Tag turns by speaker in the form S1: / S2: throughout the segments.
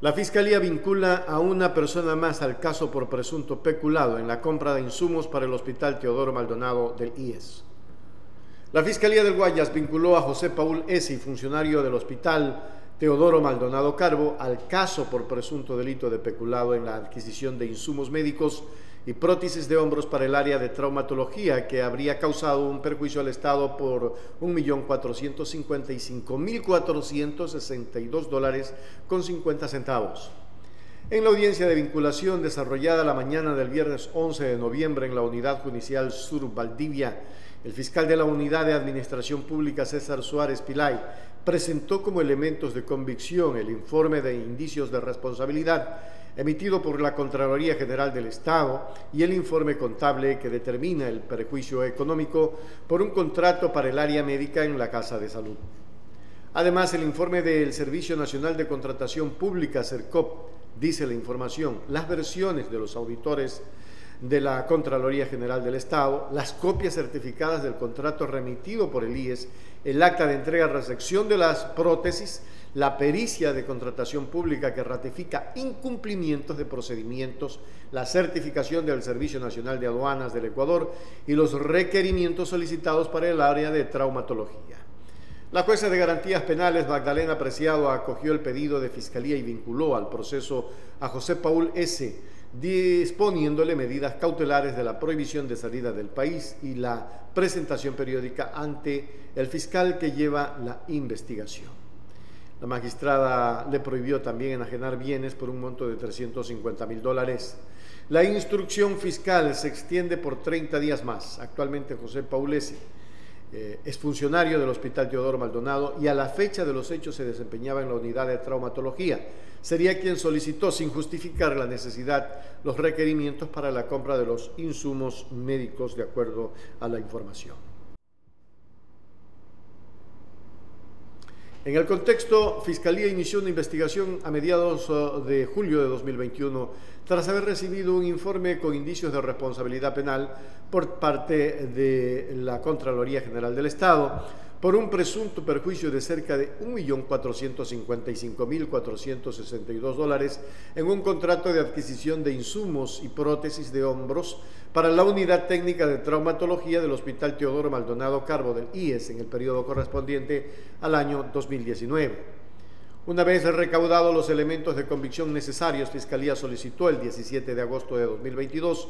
S1: La Fiscalía vincula a una persona más al caso por presunto peculado en la compra de insumos para el Hospital Teodoro Maldonado del IES. La Fiscalía del Guayas vinculó a José Paul Esi, funcionario del Hospital Teodoro Maldonado Carbo, al caso por presunto delito de peculado en la adquisición de insumos médicos y prótesis de hombros para el área de traumatología que habría causado un perjuicio al Estado por 1.455.462 dólares con 50 centavos. En la audiencia de vinculación desarrollada la mañana del viernes 11 de noviembre en la Unidad Judicial Sur Valdivia, el fiscal de la Unidad de Administración Pública César Suárez Pilay presentó como elementos de convicción el informe de indicios de responsabilidad emitido por la Contraloría General del Estado y el informe contable que determina el perjuicio económico por un contrato para el área médica en la Casa de Salud. Además, el informe del Servicio Nacional de Contratación Pública, CERCOP, dice la información, las versiones de los auditores de la Contraloría General del Estado, las copias certificadas del contrato remitido por el IES, el acta de entrega-recepción de las prótesis, la pericia de contratación pública que ratifica incumplimientos de procedimientos, la certificación del Servicio Nacional de Aduanas del Ecuador y los requerimientos solicitados para el área de traumatología. La jueza de garantías penales Magdalena Preciado acogió el pedido de fiscalía y vinculó al proceso a José Paul S., disponiéndole medidas cautelares de la prohibición de salida del país y la presentación periódica ante el fiscal que lleva la investigación. La magistrada le prohibió también enajenar bienes por un monto de 350 mil dólares. La instrucción fiscal se extiende por 30 días más. Actualmente José Paulesi eh, es funcionario del Hospital Teodoro Maldonado y a la fecha de los hechos se desempeñaba en la unidad de traumatología. Sería quien solicitó, sin justificar la necesidad, los requerimientos para la compra de los insumos médicos de acuerdo a la información. En el contexto, Fiscalía inició una investigación a mediados uh, de julio de 2021 tras haber recibido un informe con indicios de responsabilidad penal por parte de la Contraloría General del Estado por un presunto perjuicio de cerca de 1.455.462 dólares en un contrato de adquisición de insumos y prótesis de hombros para la unidad técnica de traumatología del Hospital Teodoro Maldonado Carbo del IES en el periodo correspondiente al año 2019. Una vez recaudados los elementos de convicción necesarios, Fiscalía solicitó el 17 de agosto de 2022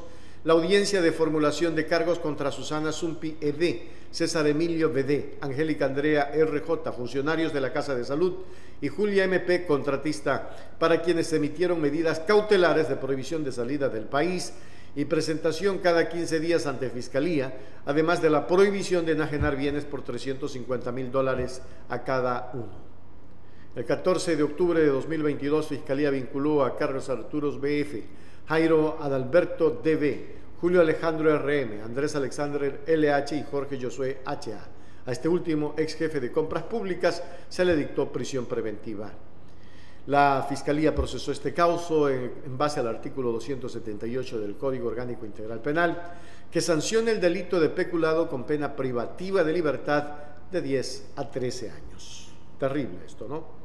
S1: la audiencia de formulación de cargos contra Susana Zumpi ED, César Emilio BD, Angélica Andrea RJ, funcionarios de la Casa de Salud, y Julia MP, contratista, para quienes emitieron medidas cautelares de prohibición de salida del país y presentación cada 15 días ante Fiscalía, además de la prohibición de enajenar bienes por 350 mil dólares a cada uno. El 14 de octubre de 2022, Fiscalía vinculó a Carlos Arturos BF, Jairo Adalberto DB, Julio Alejandro RM, Andrés Alexander LH y Jorge Josué HA. A este último, ex jefe de compras públicas, se le dictó prisión preventiva. La Fiscalía procesó este caso en, base al artículo 278 del Código Orgánico Integral Penal, que sanciona el delito de peculado con pena privativa de libertad de 10 a 13 años. Terrible esto, ¿no?